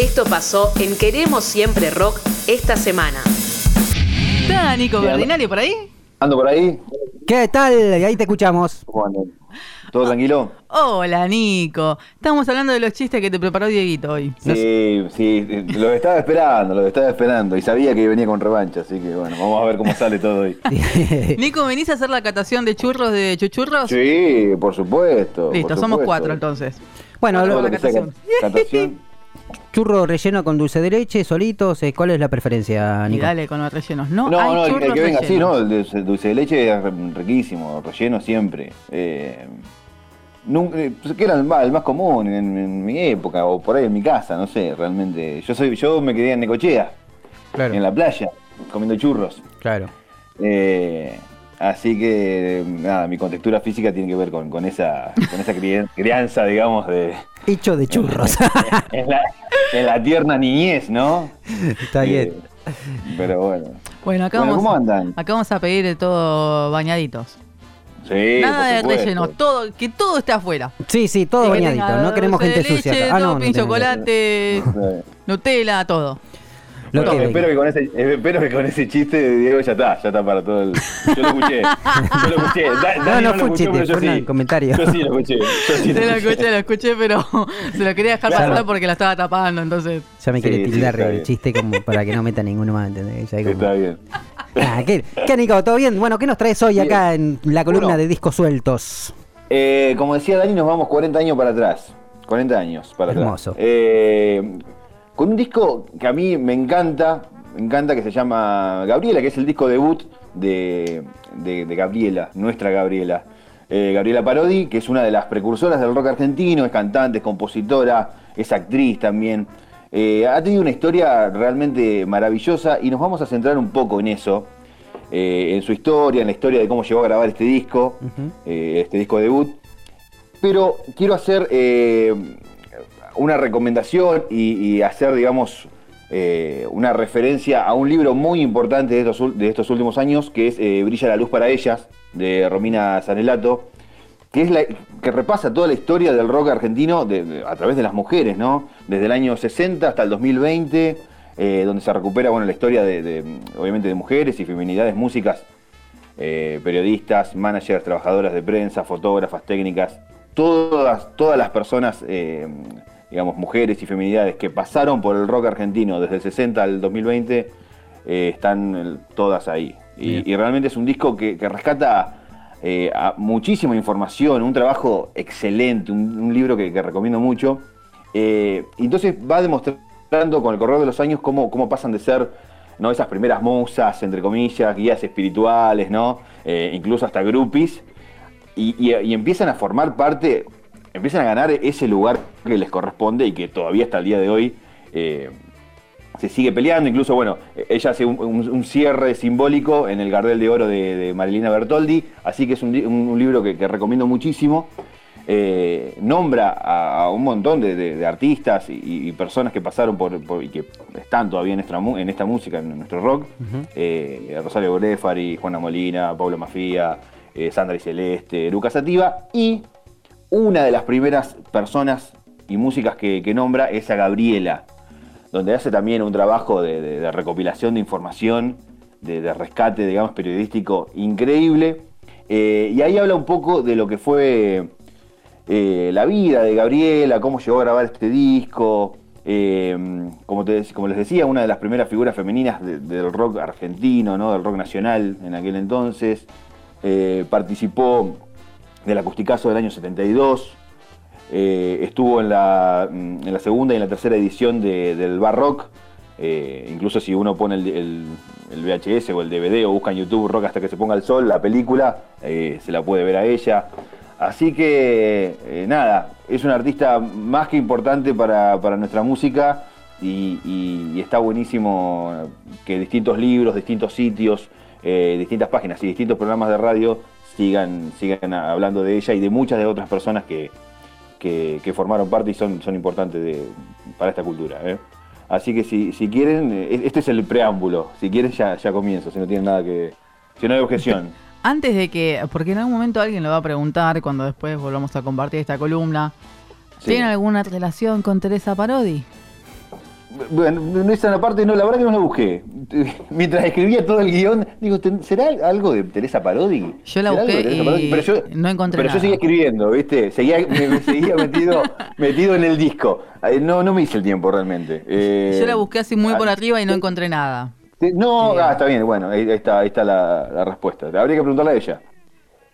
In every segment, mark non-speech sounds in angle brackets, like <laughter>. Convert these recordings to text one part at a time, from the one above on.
Esto pasó en Queremos Siempre Rock esta semana. ¿Está Nico Cardinali por ahí? Ando por ahí. ¿Qué tal? Ahí te escuchamos. ¿Cómo andan? ¿Todo tranquilo? Hola, Nico. Estamos hablando de los chistes que te preparó Dieguito hoy. Sí, sí, los estaba esperando, los estaba esperando. Y sabía que venía con revancha, así que bueno, vamos a ver cómo sale todo hoy. <laughs> Nico, ¿venís a hacer la catación de churros de chuchurros? Sí, por supuesto. Listo, por somos cuatro entonces. Bueno, lo- lo que sea catación. catación. Churro relleno con dulce de leche, solitos. eh, ¿Cuál es la preferencia, Y Nico? dale con los rellenos. No, No, hay no, el, que venga así. ¿no? El dulce de leche es riquísimo, relleno siempre. Eh, nunca, eh, pues, que era el más, el más común en, en mi época, o por ahí en mi casa, no sé, realmente. Yo soy, yo me quedé en Necochea, Claro, en la playa, comiendo churros. claro. Eh, así que, nada, mi contextura física tiene que ver con, con esa, con esa crianza, digamos, de, Hecho de churros. <laughs> en, la, en la tierna niñez, ¿no? Está bien. Eh, pero bueno. Bueno, acá, Bueno, vamos, ¿cómo andan? acá vamos a pedir de todo bañaditos. Sí, Nada de relleno, todo, que todo esté afuera. Sí, sí, todo bañadito. No queremos gente sucia acá. Ah, no, no chocolate. Nutella, todo. Lo Bueno, que espero, que con ese, espero que con ese chiste de Diego ya está, ya está para todo el. Yo lo escuché. Yo lo escuché. <laughs> Da- No, no lo fue un chiste, fue un sí. comentario. Yo sí lo escuché. Yo sí <laughs> Se lo escuché, lo escuché, pero <laughs> se lo quería dejar Claro. pasar porque la estaba tapando, entonces. Ya me Sí, quiere sí, tildar el bien. chiste como para que no meta ninguno más, ¿entendés? Ya hay como- Está bien. Ah, ¿qué, qué, Nico? ¿Todo bien? Bueno, ¿qué nos traes hoy Bien. acá en la columna Bueno. de discos sueltos? Eh, como decía Dani, nos vamos 40 años para atrás. 40 años para Hermoso. atrás. Eh, con un disco que a mí me encanta, me encanta que se llama Gabriela, que es el disco debut de, de- de Gabriela, nuestra Gabriela. Eh, Gabriela Parodi, que es una de las precursoras del rock argentino, es cantante, es compositora, es actriz también. Eh, ha tenido una historia realmente maravillosa y nos vamos a centrar un poco en eso, eh, en su historia, en la historia de cómo llegó a grabar este disco, este disco debut. Pero quiero hacer una recomendación y, hacer, digamos, eh, una referencia a un libro muy importante de estos, de estos últimos años, que es eh, Brilla la luz para ellas, de Romina Sanelato, que, es la, que repasa toda la historia del rock argentino a través de las mujeres, ¿no? Desde el año 60 hasta el 2020, eh, donde se recupera bueno, la historia de, obviamente, de mujeres y feminidades músicas eh, periodistas, managers, trabajadoras de prensa, fotógrafas, técnicas, todas, todas las personas, digamos, mujeres y feminidades que pasaron por el rock argentino desde el 60 al 2020, eh, están eh, todas ahí. Y, y realmente es un disco que, que rescata eh, a muchísima información, un trabajo excelente, un, un libro que, que recomiendo mucho. Eh, y entonces va demostrando con el correr de los años cómo, cómo pasan de ser ¿no? esas primeras musas, entre comillas, guías espirituales, ¿no? Incluso hasta groupies, y, y- y empiezan a formar parte, empiezan a ganar ese lugar que les corresponde y que todavía hasta el día de hoy eh, se sigue peleando. Incluso, bueno, ella hace un, un- un cierre simbólico en el Gardel de Oro de, de Marilina Bertoldi, así que es un, li- un- un libro que, que recomiendo muchísimo. Eh, nombra a, a un montón de, de- de artistas y, y personas que pasaron por, por- y que están todavía en esta, mu- en esta música, en nuestro rock. Eh, Rosario Borefari, Juana Molina, Pablo Mafía, eh, Sandra y Celeste, Eruca Sativa y una de las primeras personas y músicas que, nombra es a Gabriela, donde hace también un trabajo de, recopilación de información, de, de rescate, digamos, periodístico increíble. Eh, y ahí habla un poco de lo que fue eh, la vida de Gabriela, cómo llegó a grabar este disco. eh, como, como les decía, una de las primeras figuras femeninas de- del rock argentino, ¿no? del rock nacional en aquel entonces. Participó del acusticazo del año 72. eh, estuvo en la, mm, en la segunda y en la tercera edición de- del Bar Rock. eh, incluso si uno pone el, el- VHS o el DVD o busca en YouTube Rock hasta que se ponga el sol, la película, eh, se la puede ver a ella. Así que, nada, es una artista más que importante para, para nuestra música y, y- está buenísimo que distintos libros, distintos sitios, distintas páginas y distintos programas de radio sigan, sigan hablando de ella y de muchas de otras personas que, que, que formaron parte y son, son importantes de- para esta cultura. ¿eh? Así que si, si quieren, eh, este es el preámbulo. Si quieren ya, ya comienzo, si no tienen nada que... Si no hay objeción. <laughs> Antes de que, porque en algún momento alguien lo va a preguntar cuando después volvamos a compartir esta columna, Sí. ¿tiene alguna relación con Teresa Parodi? Bueno, no esa la parte, no, la verdad que no la busqué. <laughs> Mientras escribía todo el guion, digo, ¿ten- ¿será algo de Teresa Parodi? Yo la ¿Será algo de busqué y pero yo, no encontré Pero nada. yo seguía escribiendo, ¿viste? Seguía, me, seguía metido, <laughs> metido en el disco. Eh, No, no me hice el tiempo realmente. Eh, Yo la busqué así muy por ah, arriba y no encontré nada. eh, No, ah, está bien, bueno, ahí, está, ahí está la, la respuesta. Habría que preguntarle a ella.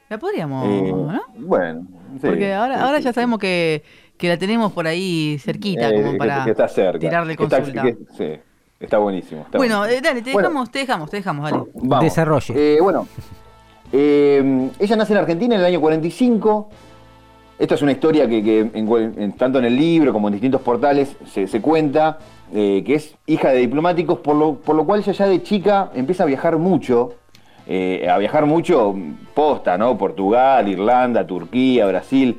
La podríamos, Eh, ¿no? Bueno, sí, Porque ahora, sí, ahora sí, ya sabemos que, que la tenemos por ahí cerquita, Eh, como que- para que está cerca. tirarle Está- consulta. que- sí, está buenísimo. está bueno, buenísimo. eh, dale, te Bueno, dejamos, te dejamos, te dejamos, dale. Vamos. Desarrolle. Eh, bueno, eh, ella nace en Argentina en el año 45. Esta es una historia que, que en tanto en el libro como en distintos portales se, se cuenta, eh, que es hija de diplomáticos, por lo, por lo cual ella ya de chica empieza a viajar mucho, eh, a viajar mucho posta, ¿no? Portugal, Irlanda, Turquía, Brasil.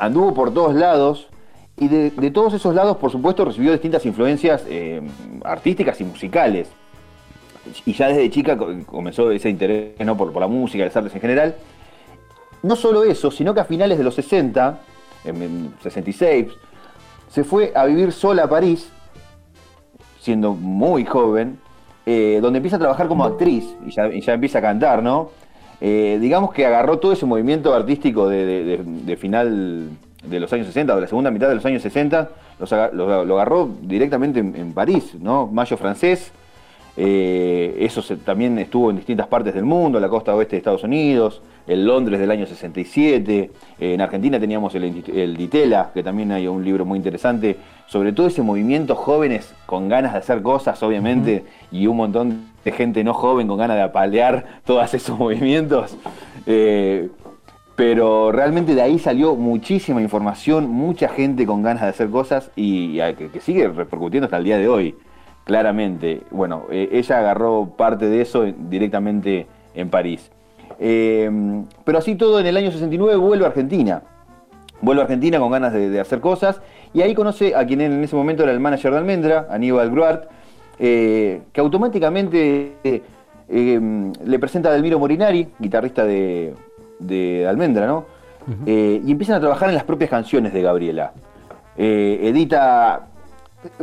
Anduvo por todos lados y de, todos esos lados, por supuesto, recibió distintas influencias eh, artísticas y musicales y ya desde chica co- comenzó ese interés ¿no? por, la música, las artes en general. No solo eso, sino que a finales de los 60, en, en 66, se fue a vivir sola a París, siendo muy joven, eh, donde empieza a trabajar como actriz y ya empieza a cantar, ¿no? Eh, digamos que agarró todo ese movimiento artístico de, final de los años 60, o de la segunda mitad de los años 60, los lo agarró directamente en, en París, ¿no? Mayo francés, eh, eso se- también estuvo en distintas partes del mundo, la costa oeste de Estados Unidos, el Londres del año 67. eh, en Argentina teníamos el, el Ditela, que también hay un libro muy interesante sobre todo ese movimiento jóvenes con ganas de hacer cosas, obviamente, y un montón de gente no joven con ganas de apalear todos esos movimientos. Eh, pero realmente de ahí salió muchísima información, mucha gente con ganas de hacer cosas y, y que, que sigue repercutiendo hasta el día de hoy, claramente. Bueno, eh, ella agarró parte de eso en- directamente en París. Eh, pero así todo, en el año 69 vuelve a Argentina. Vuelve a Argentina con ganas de, de hacer cosas y ahí conoce a quien en ese momento era el manager de Almendra, Aníbal Gruart, eh, que automáticamente eh, eh, le presenta a Delmiro Morinari, guitarrista de, de Almendra, ¿no? Y empiezan a trabajar en las propias canciones de Gabriela. Edita.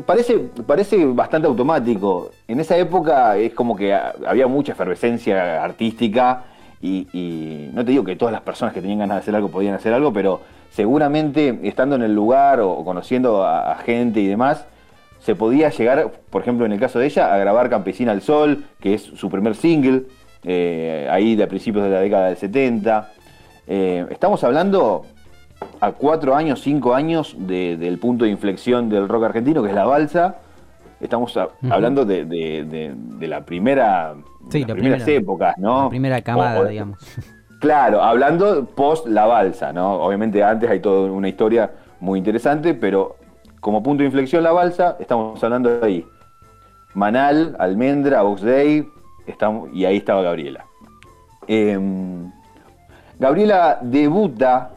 Parece, parece bastante automático. En esa época es como que ha- había mucha efervescencia artística y, no te digo que todas las personas que tenían ganas de hacer algo podían hacer algo, pero seguramente estando en el lugar o conociendo a, a gente y demás, se podía llegar, por ejemplo, en el caso de ella, a grabar Campesina al Sol, que es su primer single, eh, ahí de principios de la década del 70. Eh, estamos hablando a cuatro años, cinco años de- del punto de inflexión del rock argentino, que es la balsa. Estamos a- hablando de, de- de- de la primera, Sí, las la primeras primera- épocas, ¿no? La primera camada, O- o- digamos. <laughs> Claro, hablando post la balsa, ¿no? Obviamente antes hay toda una historia muy interesante, pero como punto de inflexión la balsa, estamos hablando de ahí. Manal, Almendra, Day, estamos, y ahí estaba Gabriela. Em, Gabriela debuta,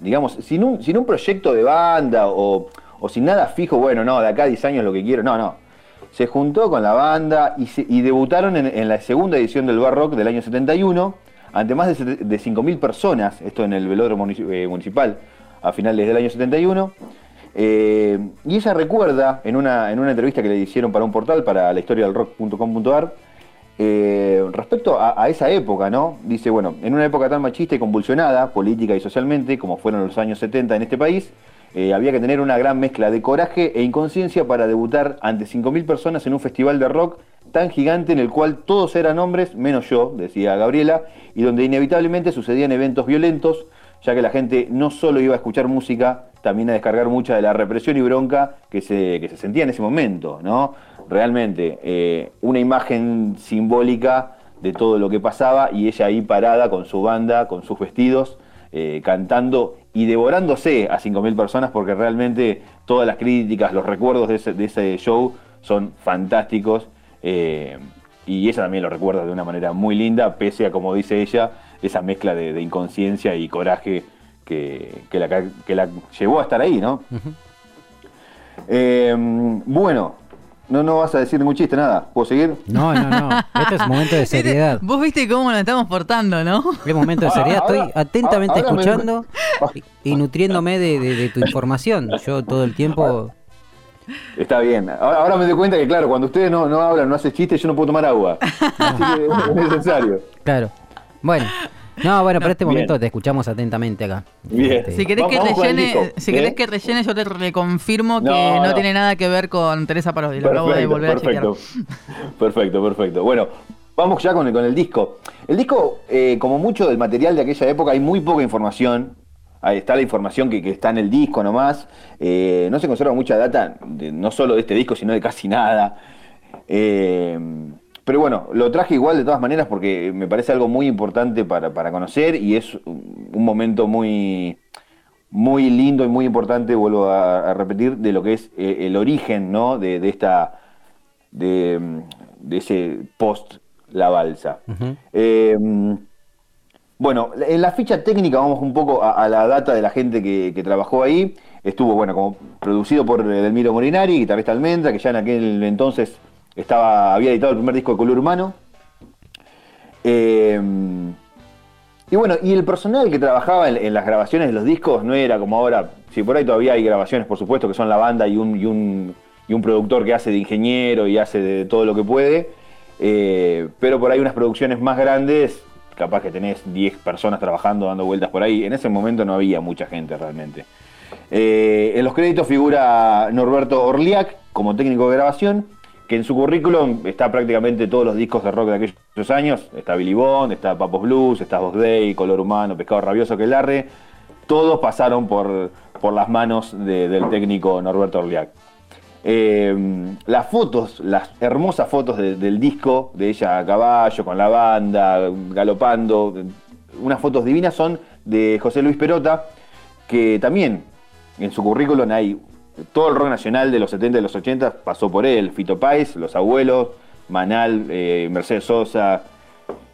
digamos, sin un, sin un proyecto de banda o, o sin nada fijo, bueno, no, de acá a 10 años lo que quiero, no, no. Se juntó con la banda y, debutaron en, la segunda edición del Bar Rock del año 71, ante más de, de 5.000 personas, esto en el velódromo eh, municipal, a finales del año 71. Eh, y ella recuerda en una, en una entrevista que le hicieron para un portal, para la historia del rock.com.ar, eh, respecto a, esa época, ¿no? Dice, bueno, en una época tan machista y convulsionada, política y socialmente, como fueron los años 70 en este país, eh, había que tener una gran mezcla de coraje e inconsciencia para debutar ante 5.000 personas en un festival de rock tan gigante en el cual todos eran hombres, menos yo, decía Gabriela, y donde inevitablemente sucedían eventos violentos, ya que la gente no solo iba a escuchar música, también a descargar mucha de la represión y bronca que se, que se sentía en ese momento, ¿no? Realmente, eh, una imagen simbólica de todo lo que pasaba y ella ahí parada con su banda, con sus vestidos, eh, cantando y devorándose a 5.000 personas porque realmente todas las críticas, los recuerdos de ese, de ese show son fantásticos eh, y ella también lo recuerda de una manera muy linda, pese a, como dice ella, esa mezcla de, de inconsciencia y coraje que, que la, que la llevó a estar ahí, ¿no? Eh, bueno, no, no vas a decir ningún chiste, nada. ¿Puedo seguir? No, no, no. Este es un momento de <laughs> seriedad. Vos viste cómo nos estamos portando, ¿no? Es momento de seriedad. Ahora- Estoy atentamente ahora escuchando y, y nutriéndome de, de- de tu información. Yo todo el tiempo. Está bien. Ahora, ahora me doy cuenta que, claro, cuando ustedes no, no hablan, no hacen chistes, yo no puedo tomar agua. <laughs> Así que es necesario. Claro. Bueno. No, bueno, por este Bien. momento te escuchamos atentamente acá. Bien. Este, Si querés, que Vamos rellene, si ¿eh? querés que rellene, yo te reconfirmo que No, no, no. tiene nada que ver con Teresa Parodi. Lo acabo de Perfecto, volver a chequear. perfecto. Perfecto, perfecto. Bueno, vamos ya con el, con el disco. El disco, eh, como mucho del material de aquella época, hay muy poca información. Ahí está la información que, que está en el disco nomás. Eh, no se conserva mucha data, de- no solo de este disco, sino de casi nada. Eh, pero bueno, lo traje igual de todas maneras porque me parece algo muy importante para, para conocer y es un momento muy, muy lindo y muy importante, vuelvo a, a repetir, de lo que es eh, el origen ¿no? de, de esta de, de ese post la balsa. Eh, mm, bueno, en la ficha técnica vamos un poco a, a la data de la gente que, que trabajó ahí. Estuvo, bueno, como producido por Delmiro Morinari, guitarrista Almendra, que ya en aquel entonces estaba, había editado el primer disco de Color Humano. Eh, y bueno, y el personal que trabajaba en, las grabaciones de los discos no era como ahora, si por ahí todavía hay grabaciones, por supuesto, que son la banda y un, y un, y un productor que hace de ingeniero y hace de todo lo que puede, eh, pero por ahí unas producciones más grandes, capaz que tenés 10 personas trabajando, dando vueltas por ahí, en ese momento no había mucha gente realmente. Eh, en los créditos figura Norberto Orliac como técnico de grabación, que en su currículum está prácticamente todos los discos de rock de aquellos años. Está Billy Bond, está Papos Blues, está Voz Day, Color Humano, Pescado Rabioso, Quelarre. Todos pasaron por, por las manos de- del técnico Norberto Orliac. Eh, las fotos, las hermosas fotos de- del disco, de ella a caballo, con la banda, galopando, unas fotos divinas son de José Luis Perota, que también en su currículum hay todo el rock nacional de los 70 y los 80 pasó por él. Fito Páez, Los Abuelos, Manal, eh, Mercedes Sosa,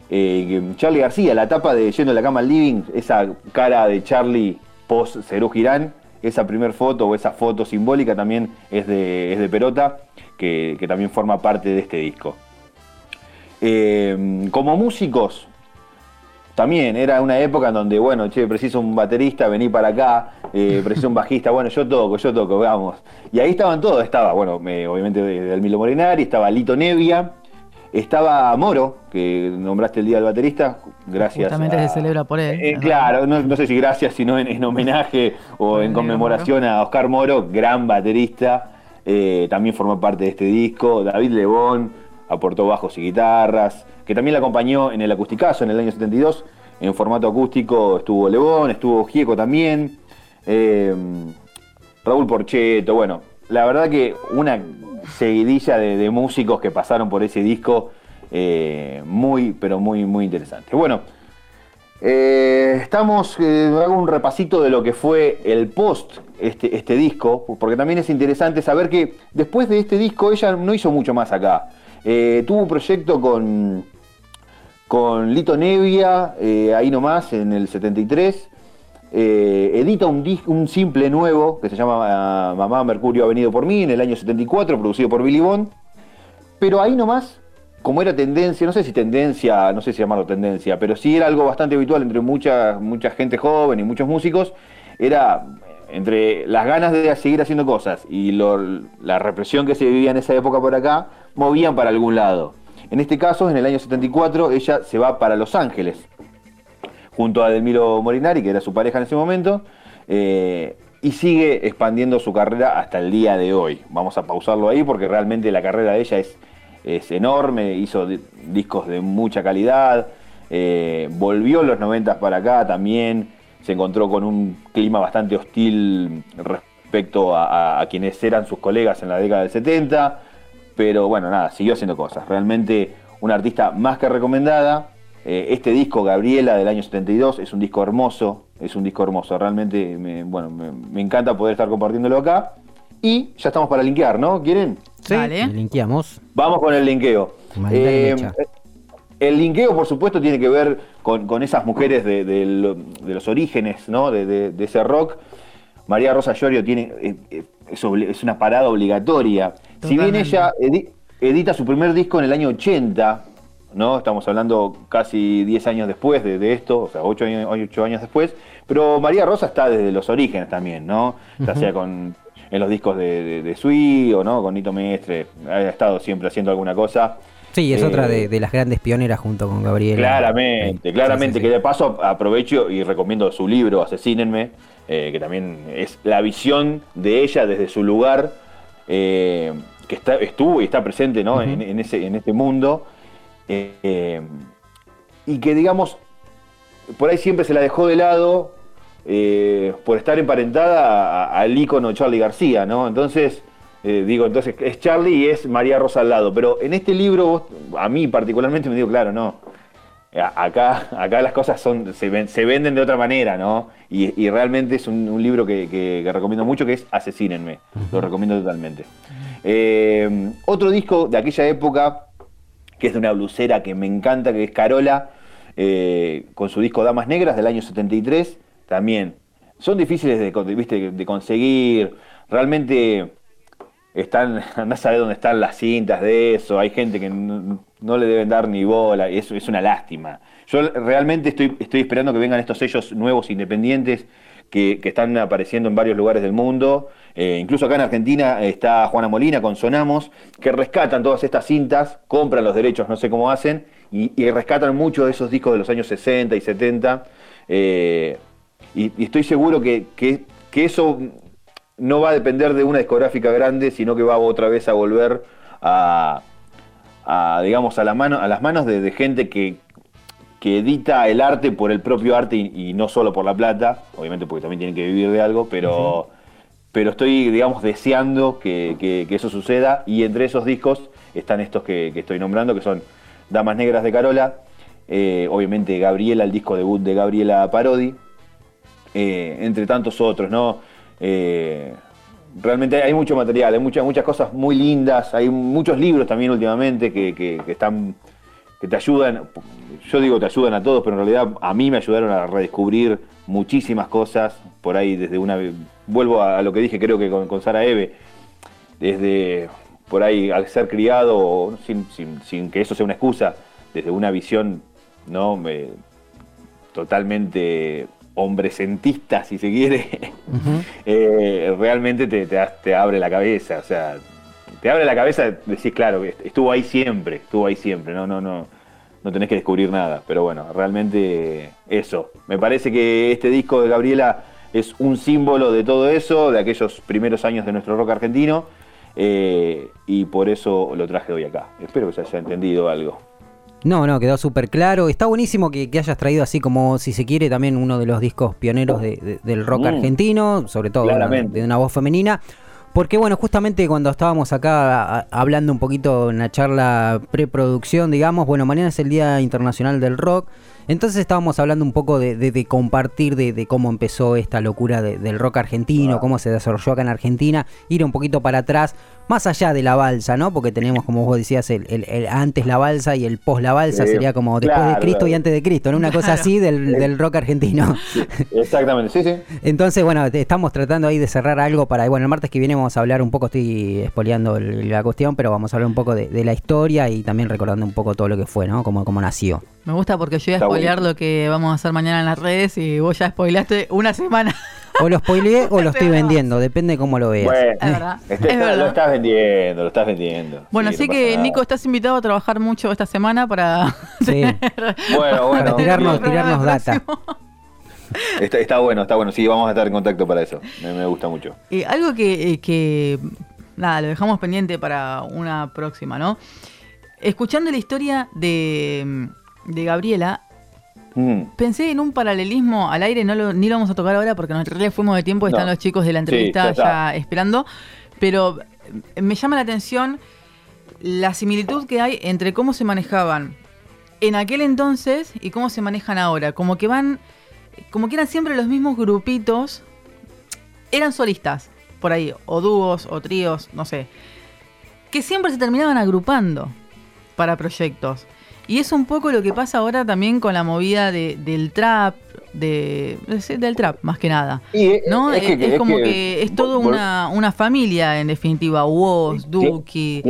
eh, Charlie García, la tapa de Yendo de la cama al living, esa cara de Charlie post Cerú Girán, esa primer foto o esa foto simbólica también es de, es de Perota, que, que también forma parte de este disco. Eh, como músicos, también era una época en donde, bueno, che, preciso un baterista, vení para acá, eh, <laughs> preciso un bajista, bueno, yo toco, yo toco, vamos. Y ahí estaban todos, estaba, bueno, me- obviamente de- del Milo Morinari, estaba Lito Nevia, estaba Moro, que nombraste el día del baterista, gracias. Justamente a- se celebra por él. Eh, claro, no, no sé si gracias, sino en, en homenaje o en conmemoración a Oscar Moro, gran baterista, eh, también formó parte de este disco. David Lebón aportó bajos y guitarras, que también la acompañó en el Acusticazo en el año 72. En formato acústico estuvo Lebón, estuvo Gieco también, eh, Raúl Porcheto, bueno, la verdad que una seguidilla de, músicos que pasaron por ese disco eh, muy, pero muy, muy interesante. Bueno, eh, estamos, hago un repasito de lo que fue el post, este, este disco, porque también es interesante saber que después de este disco ella no hizo mucho más acá. Eh, tuvo un proyecto con, con Lito Nevia, eh, ahí nomás, en el 73. Eh, edita un, un simple nuevo que se llama ah, Mamá Mercurio ha venido por mí en el año 74, producido por Billy Bond. Pero ahí nomás, como era tendencia, no sé si tendencia, no sé si llamarlo tendencia, pero sí era algo bastante habitual entre mucha, mucha gente joven y muchos músicos, era entre las ganas de seguir haciendo cosas y la represión que se vivía en esa época por acá, movían para algún lado. En este caso, en el año 74, ella se va para Los Ángeles, junto a Delmiro Morinari, que era su pareja en ese momento, eh, y sigue expandiendo su carrera hasta el día de hoy. Vamos a pausarlo ahí porque realmente la carrera de ella es, es enorme, hizo di- discos de mucha calidad, eh, volvió en los 90 para acá también, se encontró con un clima bastante hostil respecto a quienes eran sus colegas en la década del 70, pero bueno, nada, siguió haciendo cosas. Realmente una artista más que recomendada. Eh, este disco, Gabriela, del año 72, es un disco hermoso, es un disco hermoso. Realmente, me, bueno, me, me encanta poder estar compartiéndolo acá. Y ya estamos para linkear, ¿no? ¿Quieren? Sí, Dale. le linkeamos. Vamos con el linkeo. Eh, el linkeo, por supuesto, tiene que ver con, con esas mujeres de, de lo- de los orígenes ¿no? de, de- de ese rock. María Rosa Llorio tiene, eh, es, es una parada obligatoria. Si bien ella edi- edita su primer disco en el año 80, ¿no? estamos hablando casi 10 años después de, de esto, o sea, 8 años, después, pero María Rosa está desde los orígenes también, ¿no? ya sea con en los discos de, de, de Sui o no, con Nito Mestre, ha estado siempre haciendo alguna cosa. Sí, es Eh, otra de, de las grandes pioneras junto con Gabriela. Claramente, claramente, sí, sí, que de paso aprovecho y recomiendo su libro, Asesínenme, eh, que también es la visión de ella desde su lugar, eh, que está, estuvo y está presente ¿no? en, en ese, en este mundo, eh, y que digamos, por ahí siempre se la dejó de lado eh, por estar emparentada al ícono Charlie García, ¿no? Entonces, eh, digo, entonces es Charlie y es María Rosa al lado, pero en este libro, vos- a mí particularmente me digo, claro, no, Acá, acá las cosas son, se, ven- se venden de otra manera, ¿no? Y, y realmente es un, un libro que, que- que recomiendo mucho, que es Asesínenme. Lo recomiendo totalmente. Eh, otro disco de aquella época, que es de una blusera que me encanta, que es Carola, eh, con su disco Damas Negras del año 73, también. Son difíciles de, ¿viste? de conseguir, realmente están, andás a saber dónde están las cintas de eso, hay gente que no, le deben dar ni bola, y eso es una lástima. Yo realmente estoy, estoy esperando que vengan estos sellos nuevos independientes que, están apareciendo en varios lugares del mundo. Eh, incluso acá en Argentina está Juana Molina con Sonamos, que rescatan todas estas cintas, compran los derechos, no sé cómo hacen, y, rescatan muchos de esos discos de los años 60 y 70. eh, y, estoy seguro que, que- eso no va a depender de una discográfica grande, sino que va otra vez a volver a, digamos, a, la mano, a las manos de gente que, que edita el arte por el propio arte y, y no solo por la plata, obviamente porque también tienen que vivir de algo, pero, pero estoy, digamos, deseando que, que- que eso suceda y entre esos discos están estos que, que estoy nombrando, que son Damas Negras de Carola, eh, obviamente Gabriela, el disco debut de Gabriela Parodi, eh, entre tantos otros, ¿no? Eh, realmente hay mucho material, hay muchas, muchas cosas muy lindas, hay muchos libros también últimamente que están que te ayudan, yo digo te ayudan a todos, pero en realidad a mí me ayudaron a redescubrir muchísimas cosas, por ahí desde una, vuelvo a, lo que dije creo que con, con Sara Eve, desde por ahí al ser criado, sin, sin- sin que eso sea una excusa, desde una visión no Eh, totalmente hombrecentista, si se quiere, <laughs> eh, realmente te, te, te abre la cabeza, o sea, te abre la cabeza, decís, claro, estuvo ahí siempre, estuvo ahí siempre, no, no, no, no tenés que descubrir nada, pero bueno, realmente eso. Me parece que este disco de Gabriela es un símbolo de todo eso, de aquellos primeros años de nuestro rock argentino, eh, y por eso lo traje hoy acá. Espero que se haya entendido algo. No, no, quedó súper claro. Está buenísimo que, que hayas traído así como, si se quiere, también uno de los discos pioneros de- de- del rock Mm. argentino, sobre todo de una voz femenina. Porque bueno, justamente cuando estábamos acá a- hablando un poquito en la charla preproducción, digamos, bueno, mañana es el Día Internacional del Rock. Entonces estábamos hablando un poco de, de- de compartir de, de cómo empezó esta locura de- del rock argentino, Ah. cómo se desarrolló acá en Argentina, ir un poquito para atrás, más allá de la balsa, ¿no? Porque tenemos, como vos decías, el, el- el antes la balsa y el post la balsa, Sí, sería como después de Cristo y antes de Cristo, ¿no? Una cosa así del, del rock argentino. Exactamente, sí, sí. Entonces, bueno, estamos tratando ahí de cerrar algo para. Bueno, el martes que viene vamos a hablar un poco, estoy espoleando la cuestión, pero vamos a hablar un poco de, de la historia y también recordando un poco todo lo que fue, ¿no? Cómo, cómo nació. Me gusta porque yo voy a Está spoilear bueno. lo que vamos a hacer mañana en las redes y vos ya spoileaste una semana. O lo spoileé o lo <laughs> estoy vendiendo, depende cómo lo veas. Bueno, Es verdad, este- es está- verdad. lo estás vendiendo, lo estás vendiendo. Bueno, Sí, así no que nada. Nico, estás invitado a trabajar mucho esta semana para... Sí. <laughs> Bueno, bueno. Para tirarnos- tirarnos data. Está, está bueno, está bueno. Sí, vamos a estar en contacto para eso. Me, me gusta mucho. Eh, algo que, eh, que, nada, lo dejamos pendiente para una próxima, ¿no? Escuchando la historia de, de Gabriela, Mm. pensé en un paralelismo al aire, no lo, ni lo vamos a tocar ahora porque le fuimos de tiempo, están No. los chicos de la Sí, entrevista ya ya esperando, pero me llama la atención la similitud que hay entre cómo se manejaban en aquel entonces y cómo se manejan ahora, como que van, como que eran siempre los mismos grupitos, eran solistas, por ahí, o dúos, o tríos, no sé, que siempre se terminaban agrupando para proyectos. Y es un poco lo que pasa ahora también con la movida de- del trap, de, del trap más que nada. Y es- ¿No? es Es, que- es es como que- que, es vol- una, una familia en definitiva. Woz, Duki.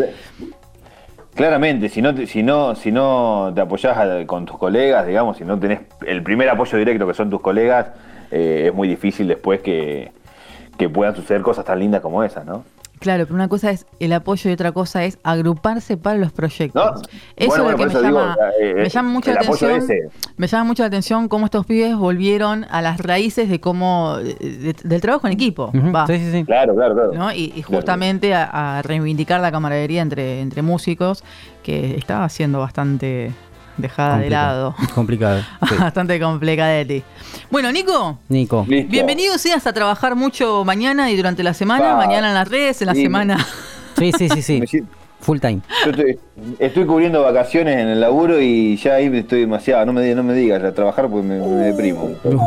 Claramente, si no, te- si no, si no te apoyás a- con tus colegas, digamos, si no tenés el primer apoyo directo que son tus colegas, eh, es muy difícil después que, que puedan suceder cosas tan lindas como esas, ¿no? Claro, pero una cosa es el apoyo y otra cosa es agruparse para los proyectos. No, Eso bueno, es lo bueno, que me digo, eh, me llama mucho el la atención. ese. Me llama mucho la atención cómo estos pibes volvieron a las raíces de cómo de- de- del trabajo en equipo. Va, Sí, sí, sí. Claro, claro, claro. ¿no? Y, y Claro. justamente a, a reivindicar la camaradería entre, entre músicos, que estaba siendo bastante dejada de lado. <laughs> Complicado. <laughs> sí. bastante complicadete. Bueno, Nico, Nico. Listo. bienvenido seas a trabajar mucho mañana y durante la semana, Pa. mañana en las redes, en la Sí. semana. Sí, sí, sí, sí. Full time. Yo estoy, estoy cubriendo vacaciones en el laburo y ya ahí estoy demasiado. No me, no me digas a trabajar porque me, me deprimo. Uh,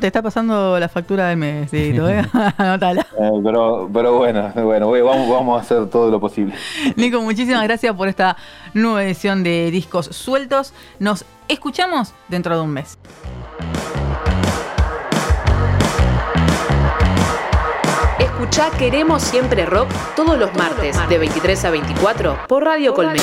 te está pasando la factura del mes, Dieguito, ¿eh? <laughs> <laughs> Anotala. Eh, pero, pero bueno, bueno, voy- vamos, vamos a hacer todo lo posible. <laughs> Nico, muchísimas gracias por esta nueva edición de Discos Sueltos. Nos escuchamos dentro de un mes. Escucha Queremos Siempre Rock todos los martes de 23 a 24 por Radio Colmena.